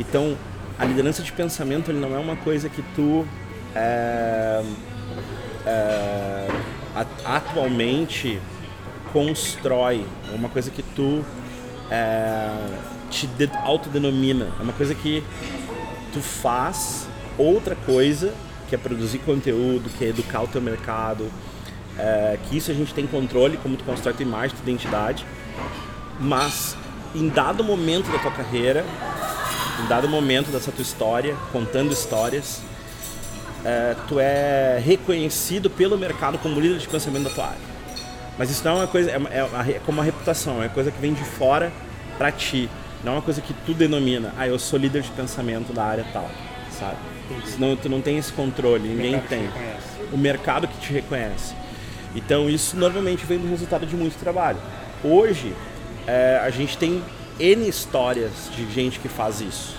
Então, a liderança de pensamento ele não é uma coisa que tu é, é, atualmente constrói, é uma coisa que tu é, te de, autodenomina, é uma coisa que tu faz outra coisa, que é produzir conteúdo, que é educar o teu mercado, é, que isso a gente tem controle, como tu constrói tua imagem, tua identidade, mas em dado momento da tua carreira, em dado momento dessa tua história, contando histórias, é, tu é reconhecido pelo mercado como líder de pensamento da tua área. Mas isso não é uma coisa, é, é, é como uma reputação, é coisa que vem de fora para ti. Não é uma coisa que tu denomina, ah, eu sou líder de pensamento da área tal, sabe? Senão tu não tem esse controle, ninguém tem. O mercado que te reconhece. Então isso normalmente vem do resultado de muito trabalho. Hoje é, a gente tem N histórias de gente que faz isso.